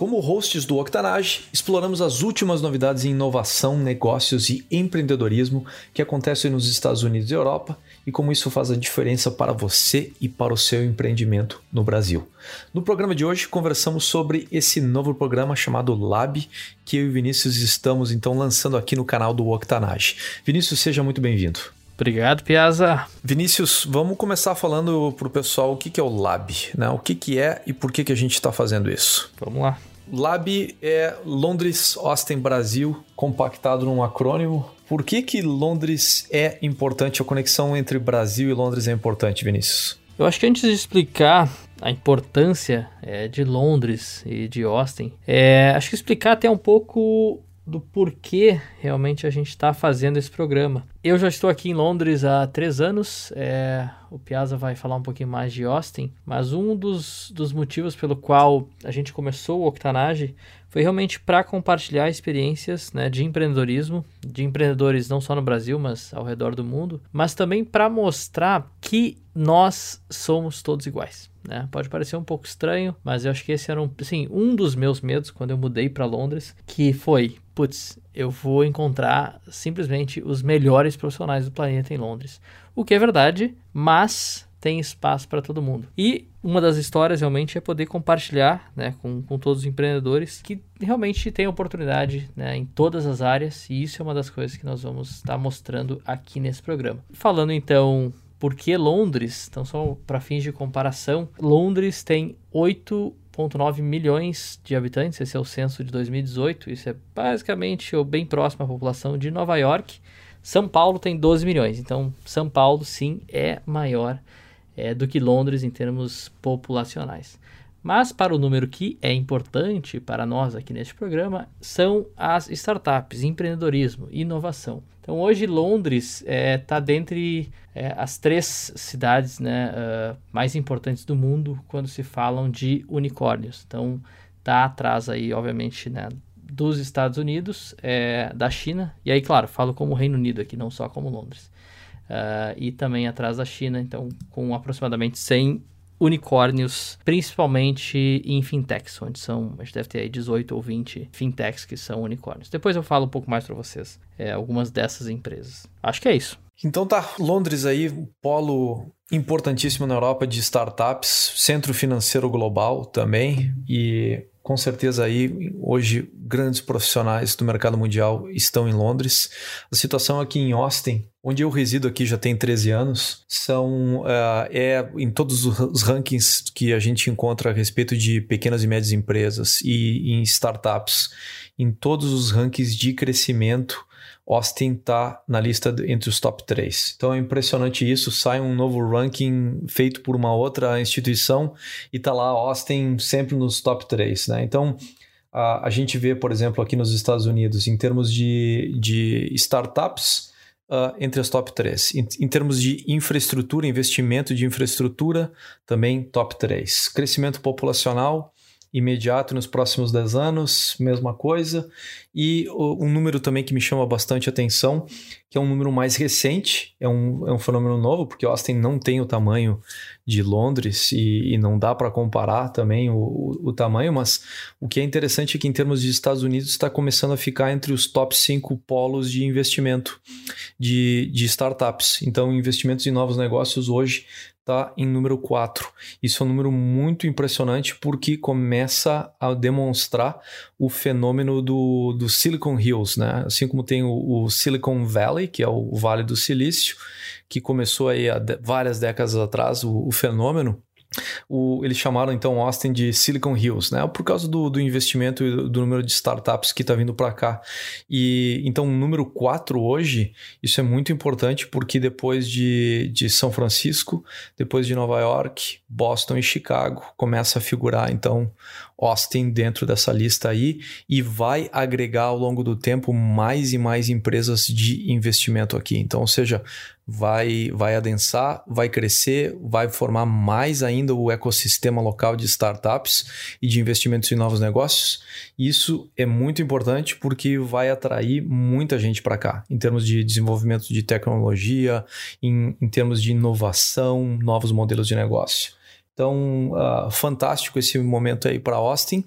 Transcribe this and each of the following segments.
Como hosts do Octanage, exploramos as últimas novidades em inovação, negócios e empreendedorismo que acontecem nos Estados Unidos e Europa e como isso faz a diferença para você e para o seu empreendimento no Brasil. No programa de hoje, conversamos sobre esse novo programa chamado Lab, que eu e Vinícius estamos então lançando aqui no canal do Octanage. Vinícius, seja muito bem-vindo. Obrigado, Piazza. Vinícius, vamos começar falando para o pessoal o que, que é o Lab, né? O que, que é e por que, que a gente está fazendo isso. Vamos lá. Lab é Londres, Austin, Brasil, compactado num acrônimo. Por que, que Londres é importante? A conexão entre Brasil e Londres é importante, Vinícius? Eu acho que antes de explicar a importância é, de Londres e de Austin, é, acho que explicar até um pouco do porquê realmente a gente está fazendo esse programa. Eu já estou aqui em Londres há três anos, é, o Piazza vai falar um pouquinho mais de Austin, mas um dos, dos motivos pelo qual a gente começou o Octanage foi realmente para compartilhar experiências né, de empreendedorismo, de empreendedores não só no Brasil, mas ao redor do mundo, mas também para mostrar que nós somos todos iguais. Né? Pode parecer um pouco estranho, mas eu acho que esse era um, assim, um dos meus medos quando eu mudei para Londres, que foi, putz, eu vou encontrar simplesmente os melhores profissionais do planeta em Londres. O que é verdade, mas tem espaço para todo mundo. E uma das histórias realmente é poder compartilhar né, com, com todos os empreendedores que realmente têm oportunidade né, em todas as áreas, e isso é uma das coisas que nós vamos estar mostrando aqui nesse programa. Falando então por que Londres, então só para fins de comparação, Londres tem 8,9 milhões de habitantes, esse é o censo de 2018, isso é basicamente ou bem próximo à população de Nova York. São Paulo tem 12 milhões, então São Paulo sim é maior é, do que Londres em termos populacionais. Mas para o número que é importante para nós aqui neste programa são as startups, empreendedorismo, inovação. Então hoje Londres está é, tá dentre é, as três cidades né, uh, mais importantes do mundo quando se falam de unicórnios. Então está atrás aí, obviamente, né, dos Estados Unidos, é, da China e aí, claro, falo como Reino Unido aqui, não só como Londres uh, e também atrás da China, então com aproximadamente 100 unicórnios, principalmente em fintechs, onde são, a gente deve ter aí 18 ou 20 fintechs que são unicórnios. Depois eu falo um pouco mais para vocês, é, algumas dessas empresas. Acho que é isso. Então tá, Londres aí, polo importantíssimo na Europa de startups, centro financeiro global também e com certeza aí hoje grandes profissionais do mercado mundial estão em Londres. A situação aqui em Austin, onde eu resido aqui já tem 13 anos, são uh, é em todos os rankings que a gente encontra a respeito de pequenas e médias empresas e em startups, em todos os rankings de crescimento Austin está na lista entre os top 3. Então é impressionante isso. Sai um novo ranking feito por uma outra instituição e está lá Austin sempre nos top 3. Né? Então a, a, gente vê, por exemplo, aqui nos Estados Unidos, em termos de, de startups, uh, entre as top 3. Em, em, termos de infraestrutura, investimento de infraestrutura, também top 3. Crescimento populacional imediato nos próximos 10 anos, mesma coisa. E um número também que me chama bastante atenção, que é um número mais recente, é um, é um fenômeno novo, porque Austin não tem o tamanho de Londres e, e não dá para comparar também o, o, o, tamanho, mas o que é interessante é que em termos de Estados Unidos está começando a ficar entre os top 5 polos de investimento de, de startups. Então, investimentos em novos negócios hoje está em número 4. Isso é um número muito impressionante porque começa a demonstrar o fenômeno do, do Silicon Hills, né? Assim como tem o, o Silicon Valley, que é o Vale do Silício, que começou aí há de, várias décadas atrás o, o fenômeno o, eles chamaram então Austin de Silicon Hills, né? Por causa do, do investimento e do, do, número de startups que está vindo para cá. E então, o número 4 hoje, isso é muito importante porque depois de, de São Francisco, depois de Nova York, Boston e Chicago, começa a figurar então Austin dentro dessa lista aí e vai agregar ao longo do tempo mais e mais empresas de investimento aqui. Então, ou seja, vai, vai adensar, vai crescer, vai formar mais ainda o ecossistema local de startups e de investimentos em novos negócios. Isso é muito importante porque vai atrair muita gente para cá, em termos de desenvolvimento de tecnologia, em, em termos de inovação, novos modelos de negócio. Então, uh, fantástico esse momento aí para Austin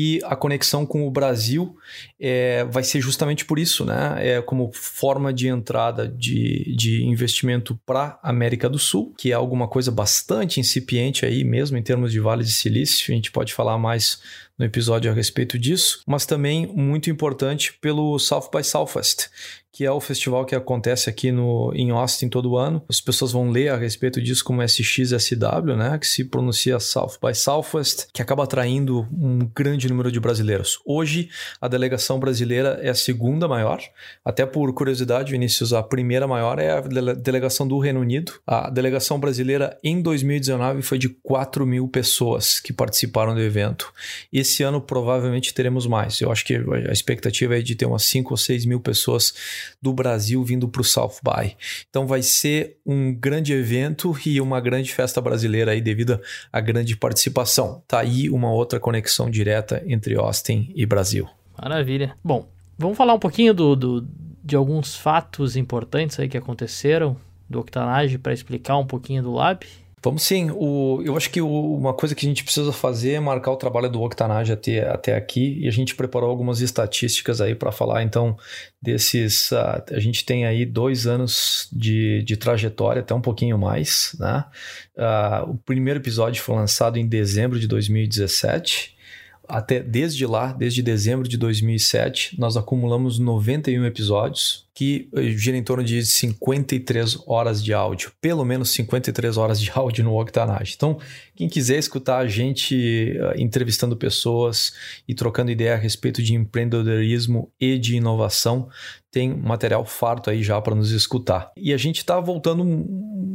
e a conexão com o Brasil é, vai ser justamente por isso, né? É como forma de entrada de, de investimento para América do Sul, que é alguma coisa bastante incipiente aí mesmo em termos de Vale de Silício. A gente pode falar mais no episódio a respeito disso, mas também muito importante pelo South by Southwest, que é o festival que acontece aqui no, em Austin todo ano. As pessoas vão ler a respeito disso como SXSW, né, que se pronuncia South by Southwest, que acaba atraindo um grande número de brasileiros. Hoje, a delegação brasileira é a segunda maior, até por curiosidade, Vinícius, a primeira maior é a delegação do Reino Unido. A delegação brasileira em 2019 foi de 4 mil pessoas que participaram do evento. Esse ano provavelmente teremos mais. Eu acho que a expectativa é de ter umas 5 ou 6 mil pessoas do Brasil vindo para o South By. Então vai ser um grande evento e uma grande festa brasileira aí devido à grande participação. Tá aí uma outra conexão direta entre Austin e Brasil. Maravilha. Bom, vamos falar um pouquinho do, do de alguns fatos importantes aí que aconteceram do Octanage para explicar um pouquinho do Lab. Vamos sim. O, eu acho que o, uma coisa que a gente precisa fazer é marcar o trabalho do Octanage até, até aqui e a gente preparou algumas estatísticas aí para falar então desses. Uh, a gente tem aí dois anos de, de trajetória, até um pouquinho mais. Né? Uh, o primeiro episódio foi lançado em dezembro de 2017 até desde lá, desde dezembro de 2007, nós acumulamos 91 episódios que eh, gira em torno de 53 horas de áudio, pelo menos 53 horas de áudio no Octanage. Então, quem quiser escutar a gente uh, entrevistando pessoas e trocando ideia a respeito de empreendedorismo e de inovação, tem material farto aí já para nos escutar. E a gente está voltando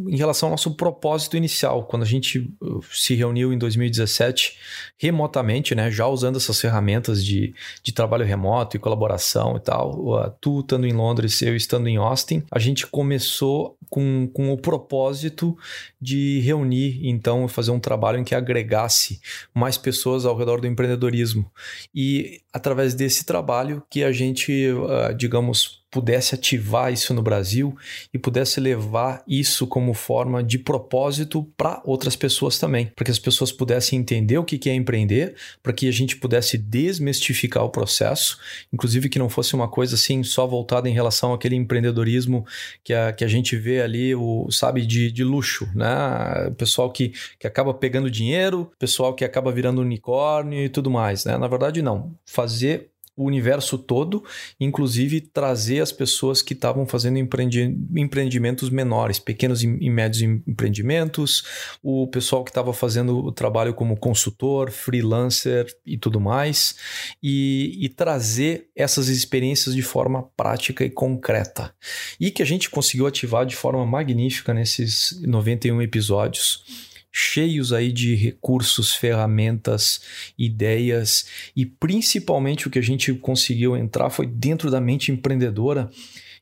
em relação ao nosso propósito inicial, quando a gente uh, se reuniu em 2017 remotamente, né, já usando essas ferramentas de, de trabalho remoto e colaboração e tal, tu estando em Londres, eu estando em Austin, a gente começou com, com o propósito de reunir, então, fazer um trabalho em que agregasse mais pessoas ao redor do empreendedorismo. E através desse trabalho que a gente, uh, digamos, pudesse ativar isso no Brasil e pudesse levar isso como forma de propósito para outras pessoas também, para que as pessoas pudessem entender o que é empreender, para que a gente pudesse desmistificar o processo, inclusive que não fosse uma coisa assim só voltada em relação àquele empreendedorismo que a, que a gente vê ali, o, sabe, de, de luxo, né? Pessoal que, que acaba pegando dinheiro, pessoal que acaba virando unicórnio e tudo mais, né? Na verdade, não. Fazer o universo todo, inclusive trazer as pessoas que estavam fazendo empreendi empreendimentos menores, pequenos e médios empreendimentos, o pessoal que estava fazendo o trabalho como consultor, freelancer e tudo mais, e, e trazer essas experiências de forma prática e concreta. E que a gente conseguiu ativar de forma magnífica nesses 91 episódios cheios aí de recursos, ferramentas, ideias e principalmente o que a gente conseguiu entrar foi dentro da mente empreendedora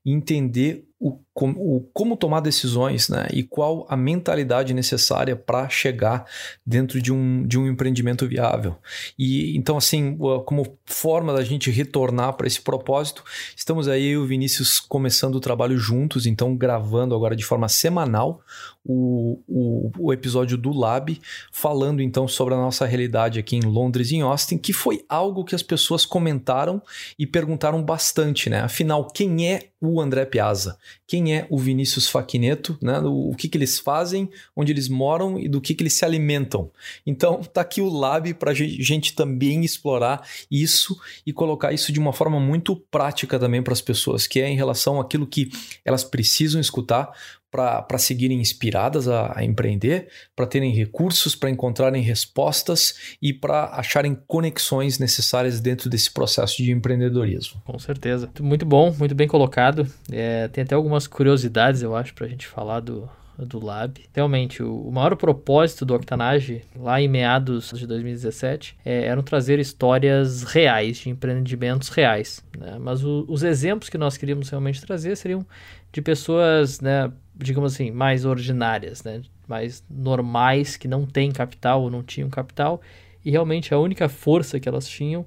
entender o, como tomar decisões né? e qual a mentalidade necessária para chegar dentro de um, de um empreendimento viável. E então, assim, como forma da gente retornar para esse propósito, estamos aí, eu e o Vinícius, começando o trabalho juntos, então gravando agora de forma semanal o, o, o, episódio do Lab, falando então sobre a nossa realidade aqui em Londres e em Austin, que foi algo que as pessoas comentaram e perguntaram bastante, né? Afinal, quem é o André Piazza? Quem é o Vinícius Faquineto? Né? O, o que, que eles fazem, onde eles moram e do que, que eles se alimentam. Então, tá aqui o Lab para a gente também explorar isso e colocar isso de uma forma muito prática também para as pessoas, que é em relação àquilo que elas precisam escutar para seguirem inspiradas a, a empreender, para terem recursos, para encontrarem respostas e para acharem conexões necessárias dentro desse processo de empreendedorismo. Com certeza. Muito bom, muito bem colocado. É, tem até algumas curiosidades, eu acho, para a gente falar do, do Lab. Realmente, o, o maior propósito do Octanage, lá em meados de 2017, é, eram trazer histórias reais, de empreendimentos reais. Né? Mas o, os exemplos que nós queríamos realmente trazer seriam de pessoas, né, digamos assim, mais ordinárias, né, mais normais, que não têm capital ou não tinham capital, e realmente a única força que elas tinham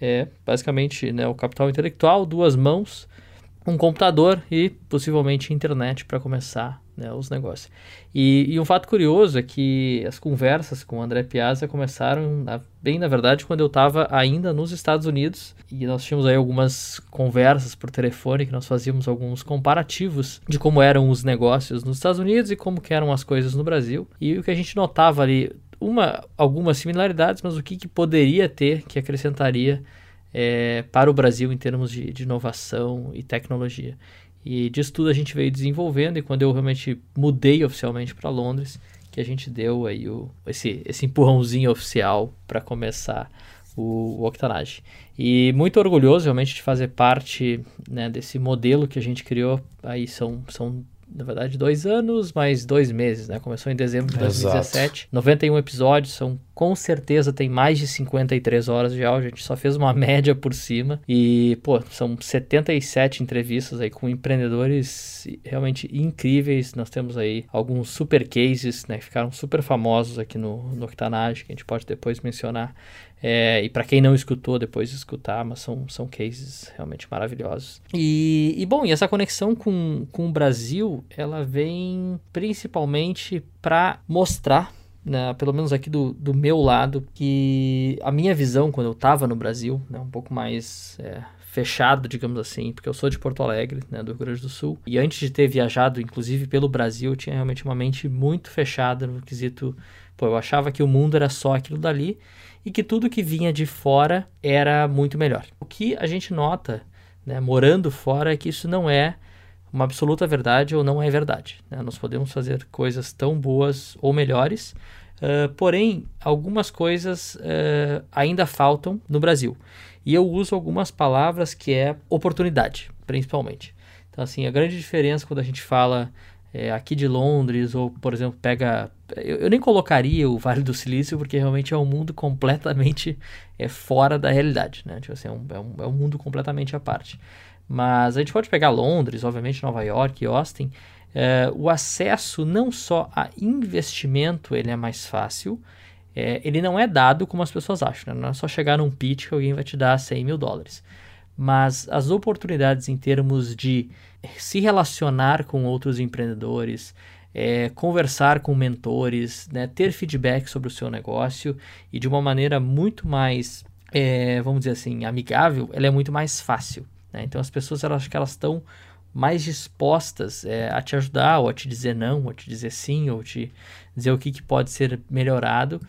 é basicamente né, o capital intelectual, duas mãos, um computador e possivelmente internet para começar né, os negócios. E, e, um fato curioso é que as conversas com o André Piazza começaram na, bem, na verdade, quando eu estava ainda nos Estados Unidos e nós tínhamos aí algumas conversas por telefone que nós fazíamos alguns comparativos de como eram os negócios nos Estados Unidos e como eram as coisas no Brasil. E o que a gente notava ali, uma, algumas similaridades, mas o que, que poderia ter que acrescentaria é, para o Brasil em termos de, de inovação e tecnologia. E disso tudo a gente veio desenvolvendo e quando eu realmente mudei oficialmente para Londres, que a gente deu aí o, esse, esse empurrãozinho oficial para começar o, o Octanage. E muito orgulhoso realmente de fazer parte né, desse modelo que a gente criou. Aí são, são na verdade, dois anos, mais dois meses, né? Começou em dezembro de 2017. Exato. 91 episódios, são com certeza tem mais de 53 horas de áudio. A gente só fez uma média por cima. E, pô, são 77 entrevistas aí com empreendedores realmente incríveis. Nós temos aí alguns super cases, né? Que ficaram super famosos aqui no, no Octanage, que a gente pode depois mencionar. É, e para quem não escutou, depois escutar, mas são, são cases realmente maravilhosos. E, e bom, e essa conexão com, com o Brasil, ela vem principalmente para mostrar né, pelo menos aqui do, do meu lado, que a minha visão quando eu estava no Brasil, né, um pouco mais é, fechado, digamos assim, porque eu sou de Porto Alegre, né, do Rio Grande do Sul, e antes de ter viajado, inclusive pelo Brasil, eu tinha realmente uma mente muito fechada no quesito, pô, eu achava que o mundo era só aquilo dali, e que tudo que vinha de fora era muito melhor. O que a gente nota, né, morando fora, é que isso não é uma absoluta verdade ou não é verdade. Né? Nós podemos fazer coisas tão boas ou melhores, uh, porém, algumas coisas uh, ainda faltam no Brasil. E eu uso algumas palavras que é oportunidade, principalmente. Então, assim, a grande diferença quando a gente fala é, aqui de Londres, ou, por exemplo, pega. Eu, eu, nem colocaria o Vale do Silício, porque realmente é um mundo completamente é, fora da realidade. Né? Tipo assim, é, um, é, um, é um mundo completamente à parte. Mas a gente pode pegar Londres, obviamente Nova York Austin. É, o acesso não só a investimento ele é mais fácil, é, ele não é dado como as pessoas acham. Né? Não é só chegar num pitch que alguém vai te dar 100 mil dólares. Mas as oportunidades em termos de se relacionar com outros empreendedores, é, conversar com mentores, né, ter feedback sobre o seu negócio e de uma maneira muito mais, é, vamos dizer assim, amigável, ela é muito mais fácil. Né? Então as pessoas elas que elas estão mais dispostas é, a te ajudar, ou a te dizer não, ou a te dizer sim, ou te dizer o que, que pode ser melhorado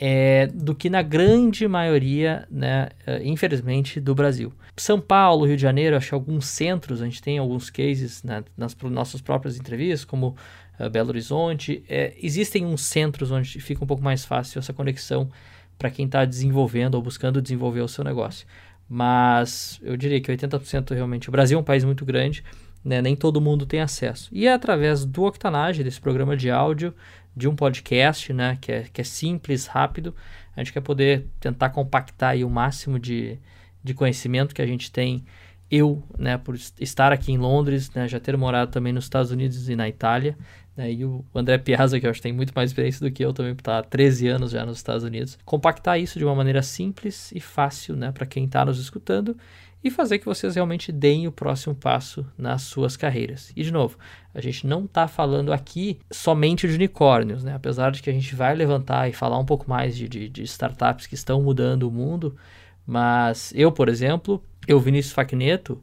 é, do que na grande maioria, né, é, infelizmente, do Brasil. São Paulo, Rio de Janeiro, acho que alguns centros, a gente tem alguns cases né, nas nossas próprias entrevistas, como uh, Belo Horizonte. É, existem uns centros onde fica um pouco mais fácil essa conexão para quem está desenvolvendo ou buscando desenvolver o seu negócio. Mas eu diria que 80% realmente. O Brasil é um país muito grande, né, nem todo mundo tem acesso. E é através do Octanage, desse programa de áudio, de um podcast, né, que é, que é simples, rápido. A gente quer poder tentar compactar aí o máximo de, de conhecimento que a gente tem. Eu, né, por estar aqui em Londres, né, já ter morado também nos Estados Unidos e na Itália, né, e o André Piazza, que eu acho que tem muito mais experiência do que eu também, estar há 13 anos já nos Estados Unidos. Compactar isso de uma maneira simples e fácil, né, para quem está nos escutando e fazer que vocês realmente deem o próximo passo nas suas carreiras. E de novo, a gente não está falando aqui somente de unicórnios, né? apesar de que a gente vai levantar e falar um pouco mais de, de, de startups que estão mudando o mundo, mas eu, por exemplo, eu, Vinícius Facneto,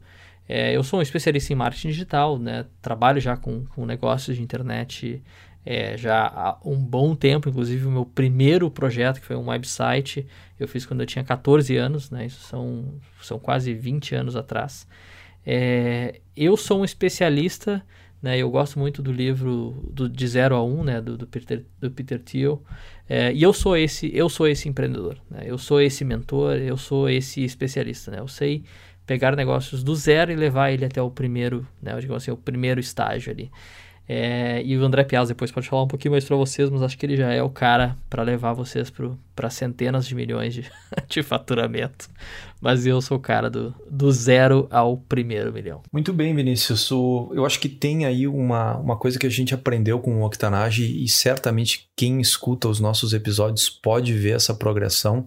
é, eu sou um especialista em marketing digital, né? trabalho já com, com negócios de internet é, já há um bom tempo, inclusive o meu primeiro projeto, que foi um website, eu fiz quando eu tinha 14 anos, né? Isso são, são quase 20 anos atrás. É, eu sou um especialista Né? Eu gosto muito do livro do, de 0 a 1, um, né? do, do, Peter, do Peter Thiel. É, e eu sou esse, eu sou esse empreendedor, né? eu sou esse mentor, eu sou esse especialista. Né? Eu sei pegar negócios do zero e levar ele até o primeiro, né? Digamos assim, o primeiro estágio ali. É, e o André Piazza depois pode falar um pouquinho mais para vocês, mas acho que ele já é o cara para levar vocês para centenas de milhões de, de, faturamento. Mas eu sou o cara do, do zero ao primeiro milhão. Muito bem, Vinícius. O, eu acho que tem aí uma, uma coisa que a gente aprendeu com o Octanage e certamente quem escuta os nossos episódios pode ver essa progressão,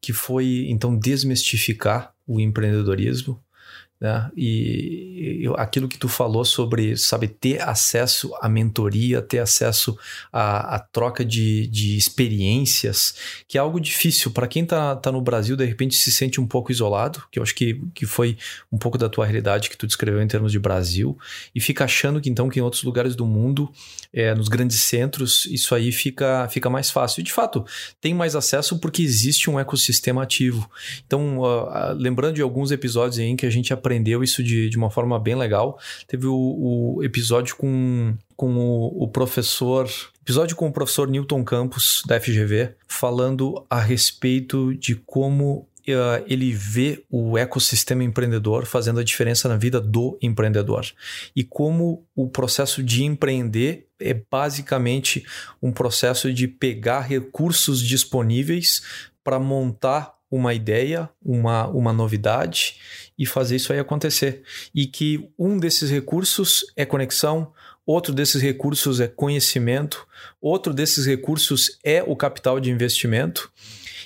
que foi então desmistificar o empreendedorismo né? E, e aquilo que tu falou sobre, sabe, ter acesso à mentoria, ter acesso à, à troca de, de experiências, que é algo difícil. Para quem tá, tá no Brasil, de repente se sente um pouco isolado, que eu acho que, que foi um pouco da tua realidade que tu descreveu em termos de Brasil, e fica achando que então que em outros lugares do mundo, é, nos grandes centros, isso aí fica, fica mais fácil. E de fato, tem mais acesso porque existe um ecossistema ativo. Então, uh, lembrando de alguns episódios aí em que a gente aprendeu aprendeu isso de, de uma forma bem legal. Teve o, o episódio com, com o, o professor episódio com o professor Newton Campos, da FGV, falando a respeito de como uh, ele vê o ecossistema empreendedor fazendo a diferença na vida do empreendedor. E como o processo de empreender é basicamente um processo de pegar recursos disponíveis para montar uma ideia, uma, uma novidade e fazer isso aí acontecer. E que um desses recursos é conexão, outro desses recursos é conhecimento, outro desses recursos é o capital de investimento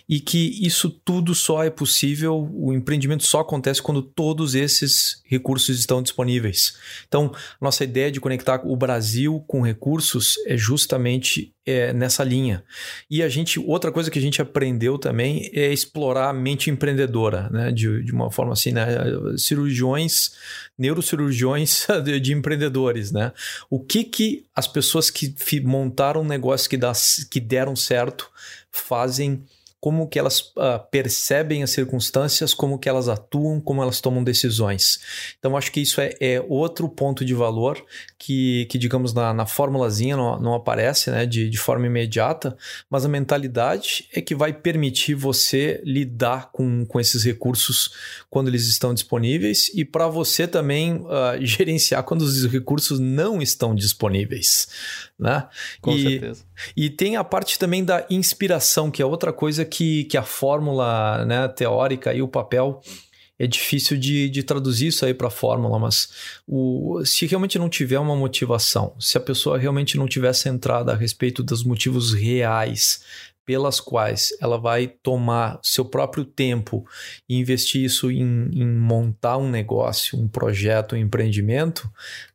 e que isso tudo só é possível, o empreendimento só acontece quando todos esses recursos estão disponíveis. Então, nossa ideia de conectar o Brasil com recursos é justamente é, nessa linha. E a gente, outra coisa que a gente aprendeu também é explorar a mente empreendedora, né? De, de uma forma assim, né? Cirurgiões, neurocirurgiões de, de empreendedores, né? O que que as pessoas que montaram um negócio que, dá, que deram certo fazem como que elas uh, percebem as circunstâncias, como que elas atuam, como elas tomam decisões. Então, acho que isso é, é outro ponto de valor que, que digamos, na, na formulazinha não, não aparece né, de, de forma imediata, mas a mentalidade é que vai permitir você lidar com, com esses recursos quando eles estão disponíveis e para você também uh, gerenciar quando os recursos não estão disponíveis. Né? Com e, certeza. E tem a parte também da inspiração, que é outra coisa que, que a fórmula né, teórica e o papel é difícil de, de traduzir isso aí para a fórmula, mas o, se realmente não tiver uma motivação, se a pessoa realmente não tiver centrada a respeito dos motivos reais pelas quais ela vai tomar seu próprio tempo e investir isso em, em montar um negócio, um projeto, um empreendimento,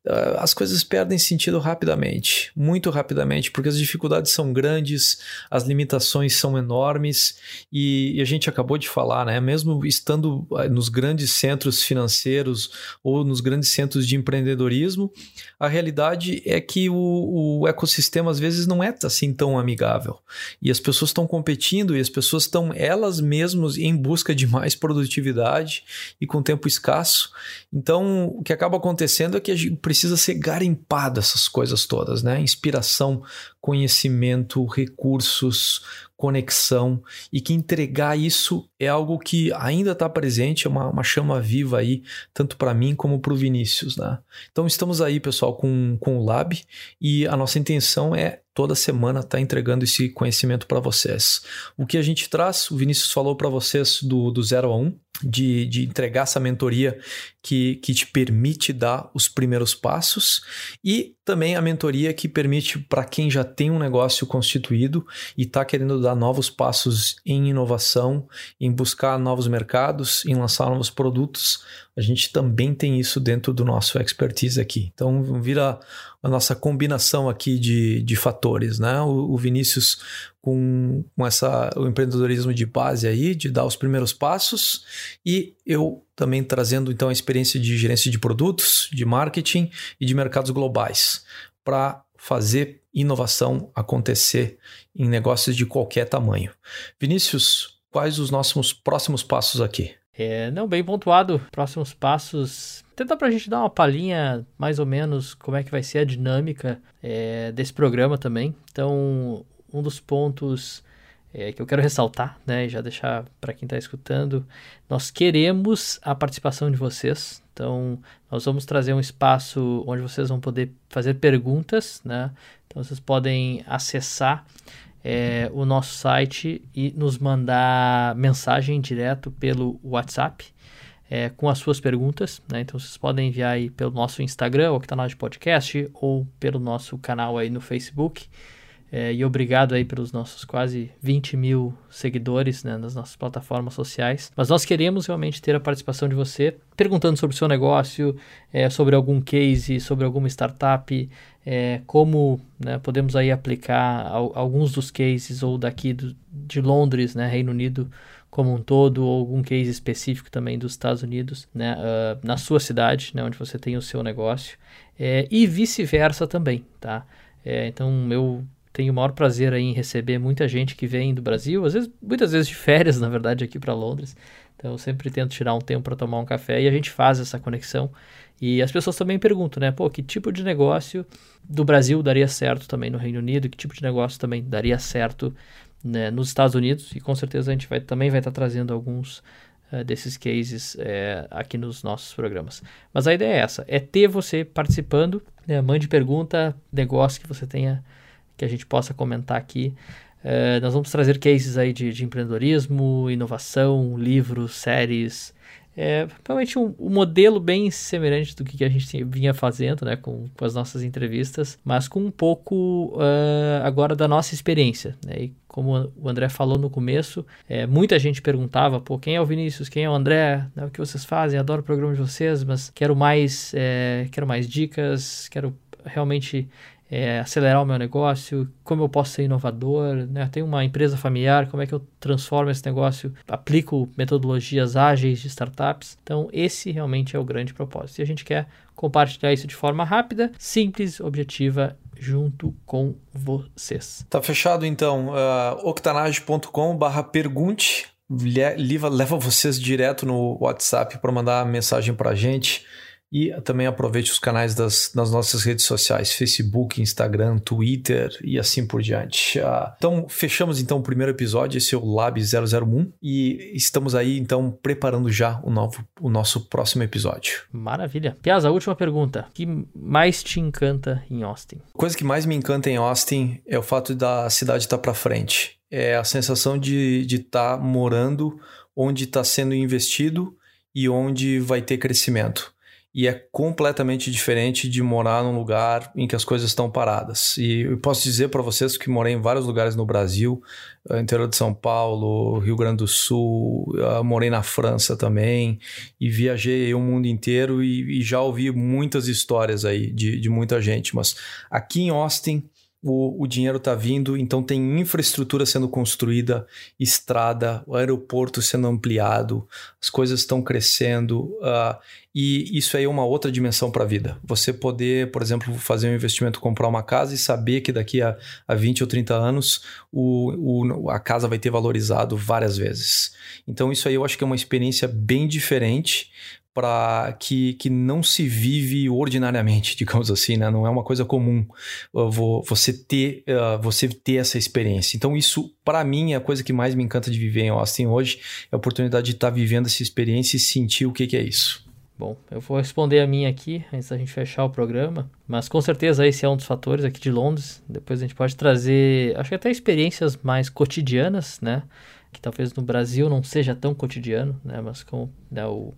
uh, as coisas perdem sentido rapidamente, muito rapidamente, porque as dificuldades são grandes, as limitações são enormes e, e a gente acabou de falar, né? Mesmo estando ah, nos grandes centros financeiros ou nos grandes centros de empreendedorismo, a realidade é que o, o ecossistema às vezes não é assim tão amigável e as pessoas pessoas estão competindo e as pessoas estão elas mesmas em busca de mais produtividade e com tempo escasso. Então, o que acaba acontecendo é que a gente precisa ser garimpado essas coisas todas, né? Inspiração, conhecimento, recursos, conexão e que entregar isso é algo que ainda está presente, é uma, uma, chama viva aí, tanto para mim como para o Vinícius. Né? Então estamos aí, pessoal, com, com o Lab e a nossa intenção é toda semana estar tá entregando esse conhecimento para vocês. O que a gente traz, o Vinícius falou para vocês do, do 0 a 1, um, de, de entregar essa mentoria que, que te permite dar os primeiros passos e também a mentoria que permite para quem já tem um negócio constituído e está querendo dar novos passos em inovação, em buscar novos mercados, em lançar novos produtos. A gente também tem isso dentro do nosso expertise aqui. Então vira a nossa combinação aqui de, de fatores, né? O, o Vinícius com, com essa, o empreendedorismo de base aí, de dar os primeiros passos, e eu também trazendo então a experiência de gerência de produtos, de marketing e de mercados globais, para fazer inovação acontecer em negócios de qualquer tamanho. Vinícius, quais os nossos próximos passos aqui? É, não, bem pontuado. Próximos passos. Tentar para a gente dar uma palhinha, mais ou menos, como é que vai ser a dinâmica é, desse programa também. Então, um dos pontos é, que eu quero ressaltar, né, e já deixar para quem está escutando, nós queremos a participação de vocês. Então, nós vamos trazer um espaço onde vocês vão poder fazer perguntas, né? Então, vocês podem acessar é, o nosso site e nos mandar mensagem direto pelo WhatsApp é, com as suas perguntas. Né? Então vocês podem enviar aí pelo nosso Instagram, ou canal de podcast, ou pelo nosso canal aí no Facebook. É, e obrigado aí pelos nossos quase 20 mil seguidores né, nas nossas plataformas sociais. Mas nós queremos realmente ter a participação de você, perguntando sobre o seu negócio, é, sobre algum case, sobre alguma startup, é, como né, podemos aí aplicar alguns dos cases ou daqui do, de Londres, né, Reino Unido como um todo, ou algum case específico também dos Estados Unidos, né, uh, na sua cidade, né, onde você tem o seu negócio, é, e vice-versa também, tá? É, então eu tenho o maior prazer aí em receber muita gente que vem do Brasil, às vezes, muitas vezes de férias, na verdade, aqui para Londres. Então eu sempre tento tirar um tempo para tomar um café e a gente faz essa conexão. E as pessoas também perguntam, né? Pô, que tipo de negócio do Brasil daria certo também no Reino Unido? Que tipo de negócio também daria certo né, nos Estados Unidos? E com certeza a gente vai, também vai estar tá trazendo alguns uh, desses cases uh, aqui nos nossos programas. Mas a ideia é essa: é ter você participando. Né, mande pergunta, negócio que você tenha que a gente possa comentar aqui. Uh, nós vamos trazer cases aí de, de empreendedorismo, inovação, livros, séries, é realmente um, um, modelo bem semelhante do que a gente vinha fazendo, né, com, com as nossas entrevistas, mas com um pouco uh, agora da nossa experiência, né, e como o André falou no começo, é, muita gente perguntava, pô, quem é o Vinícius, quem é o André, né, o que vocês fazem, adoro o programa de vocês, mas quero mais, é, quero mais dicas, quero realmente é, acelerar o meu negócio, como eu posso ser inovador, né? Tenho uma empresa familiar, como é que eu transformo esse negócio, aplico metodologias ágeis de startups. Então, esse realmente é o grande propósito. E a gente quer compartilhar isso de forma rápida, simples, objetiva junto com vocês. Tá fechado então. Uh, octanage.com/barra pergunte leva vocês direto no WhatsApp para mandar mensagem para a gente. E também aproveite os canais das, das nossas redes sociais, Facebook, Instagram, Twitter e assim por diante. Uh, então, fechamos então o primeiro episódio, esse é o Lab 001 e estamos aí então preparando já o, novo, o nosso próximo episódio. Maravilha. Piazza, última pergunta. O que mais te encanta em Austin? A coisa que mais me encanta em Austin é o fato da cidade estar para frente. É a sensação de estar tá morando onde está sendo investido e onde vai ter crescimento e é completamente diferente de morar num lugar em que as coisas estão paradas. E eu posso dizer para vocês que morei em vários lugares no Brasil, eh, interior de São Paulo, Rio Grande do Sul, eh, morei na França também e viajei o mundo inteiro e, e já ouvi muitas histórias aí de, de muita gente. Mas aqui em Austin o, o dinheiro está vindo, então tem infraestrutura sendo construída, estrada, o aeroporto sendo ampliado, as coisas estão crescendo, uh, e isso aí é uma outra dimensão para a vida. Você poder, por exemplo, fazer um investimento, comprar uma casa e saber que daqui a, a 20 ou 30 anos o, o, a casa vai ter valorizado várias vezes. Então, isso aí eu acho que é uma experiência bem diferente para que, que não se vive ordinariamente, digamos assim, né? Não é uma coisa comum uh, você ter uh, você ter essa experiência. Então isso, para mim, é a coisa que mais me encanta de viver em Austin hoje, é a oportunidade de estar tá vivendo essa experiência e sentir o que, que é isso. Bom, eu vou responder a minha aqui antes da gente fechar o programa, mas com certeza esse é um dos fatores aqui de Londres. Depois a gente pode trazer, acho que até experiências mais cotidianas, né? Que talvez no Brasil não seja tão cotidiano, né? Mas com né, o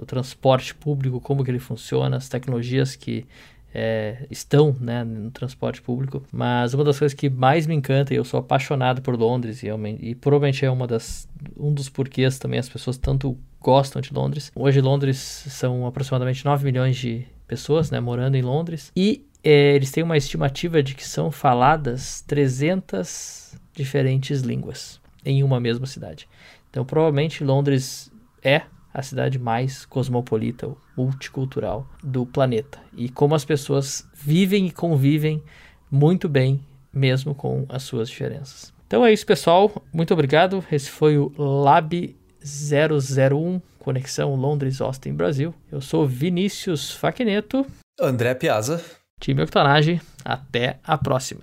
o transporte público, como que ele funciona, as tecnologias que é, estão né, no transporte público. Mas uma das coisas que mais me encanta, e eu sou apaixonado por Londres, e, e provavelmente é uma das, um dos porquês também as pessoas tanto gostam de Londres. Hoje Londres são aproximadamente 9 milhões de pessoas né, morando em Londres, e é, eles têm uma estimativa de que são faladas 300 diferentes línguas em uma mesma cidade. Então provavelmente Londres é a cidade mais cosmopolita, multicultural do planeta. E como as pessoas vivem e convivem muito bem, mesmo com as suas diferenças. Então é isso, pessoal. Muito obrigado. Esse foi o Lab 001 Conexão Londres-Austin Brasil. Eu sou Vinícius Faquineto. André Piazza. Time Octanage. Até a próxima.